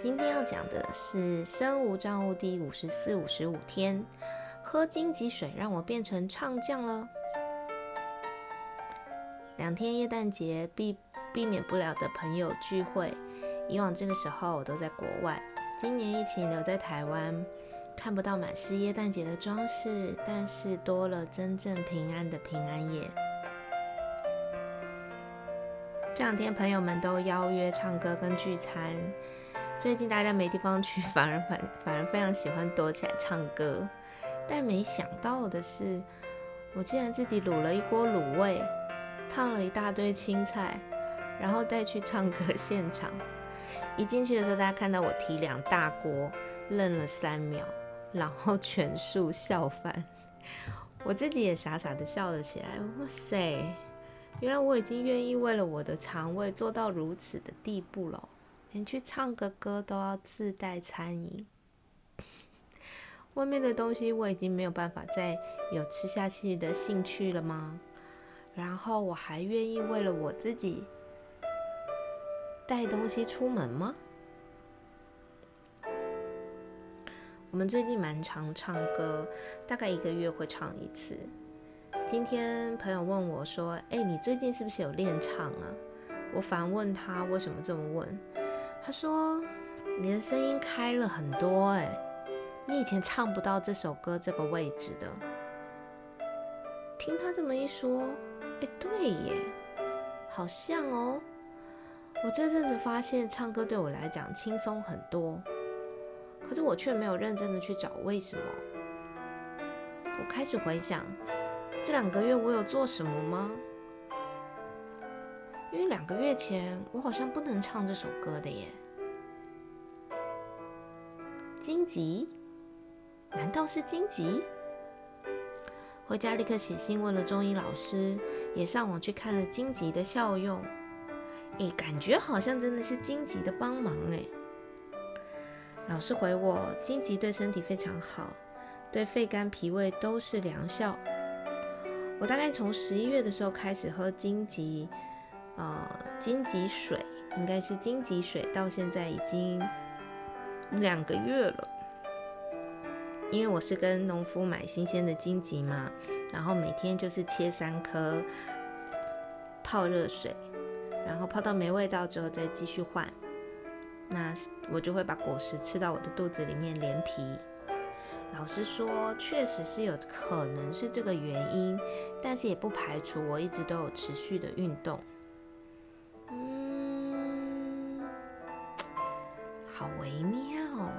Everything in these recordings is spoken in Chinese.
今天要讲的是生物账户第五十四、五十五天，喝荆棘水让我变成唱将了。两天耶诞节避避免不了的朋友聚会，以往这个时候我都在国外，今年疫情留在台湾，看不到满是耶诞节的装饰，但是多了真正平安的平安夜。这两天朋友们都邀约唱歌跟聚餐。最近大家没地方去，反而反反而非常喜欢躲起来唱歌。但没想到的是，我竟然自己卤了一锅卤味，烫了一大堆青菜，然后带去唱歌现场。一进去的时候，大家看到我提两大锅，愣了三秒，然后全数笑翻。我自己也傻傻的笑了起来。哇塞，原来我已经愿意为了我的肠胃做到如此的地步了。连去唱个歌都要自带餐饮，外面的东西我已经没有办法再有吃下去的兴趣了吗？然后我还愿意为了我自己带东西出门吗？我们最近蛮常唱歌，大概一个月会唱一次。今天朋友问我说：“哎，你最近是不是有练唱啊？”我反问他：“为什么这么问？”他说：“你的声音开了很多，哎，你以前唱不到这首歌这个位置的。”听他这么一说，哎，对耶，好像哦。我这阵子发现唱歌对我来讲轻松很多，可是我却没有认真的去找为什么。我开始回想，这两个月我有做什么吗？因为两个月前我好像不能唱这首歌的耶。荆棘？难道是荆棘？回家立刻写信问了中医老师，也上网去看了荆棘的效用。诶，感觉好像真的是荆棘的帮忙诶。老师回我，荆棘对身体非常好，对肺肝脾胃都是良效。我大概从十一月的时候开始喝荆棘。呃，荆棘水应该是荆棘水，到现在已经两个月了。因为我是跟农夫买新鲜的荆棘嘛，然后每天就是切三颗，泡热水，然后泡到没味道之后再继续换。那我就会把果实吃到我的肚子里面，连皮。老实说，确实是有可能是这个原因，但是也不排除我一直都有持续的运动。好微妙哦！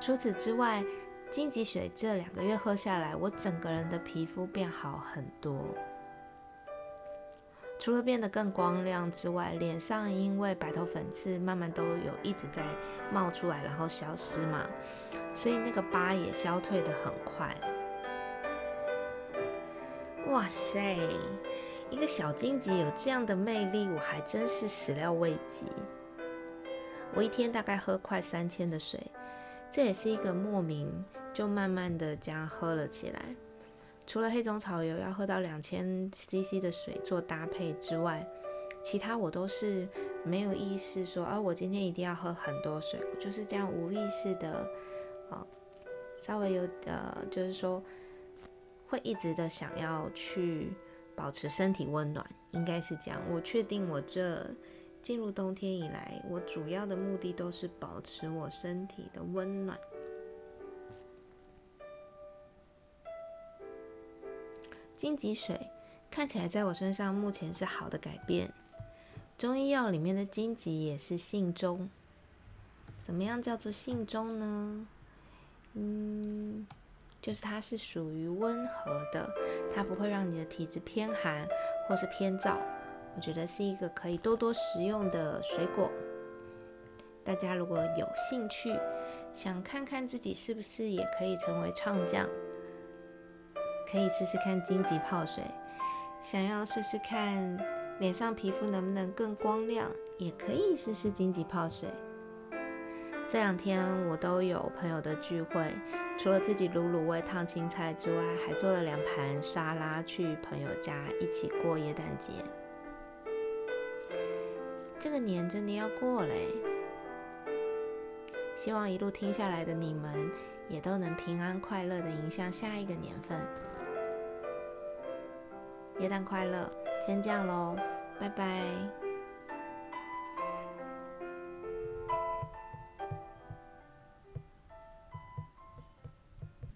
除此之外，荆棘水这两个月喝下来，我整个人的皮肤变好很多。除了变得更光亮之外，脸上因为白头粉刺慢慢都有一直在冒出来，然后消失嘛，所以那个疤也消退的很快。哇塞！一个小荆棘有这样的魅力，我还真是始料未及。我一天大概喝快三千的水，这也是一个莫名就慢慢的这样喝了起来。除了黑种草油要喝到两千 CC 的水做搭配之外，其他我都是没有意识说，啊，我今天一定要喝很多水，我就是这样无意识的，哦，稍微有呃，就是说会一直的想要去保持身体温暖，应该是这样。我确定我这。进入冬天以来，我主要的目的都是保持我身体的温暖。荆棘水看起来在我身上目前是好的改变。中医药里面的荆棘也是性中，怎么样叫做性中呢？嗯，就是它是属于温和的，它不会让你的体质偏寒或是偏燥。我觉得是一个可以多多食用的水果。大家如果有兴趣，想看看自己是不是也可以成为唱将，可以试试看荆棘泡水。想要试试看脸上皮肤能不能更光亮，也可以试试荆棘泡水。这两天我都有朋友的聚会，除了自己卤卤味烫青菜之外，还做了两盘沙拉去朋友家一起过耶诞节。这个年真的要过嘞，希望一路听下来的你们也都能平安快乐的迎向下一个年份。元旦快乐，先这样喽，拜拜。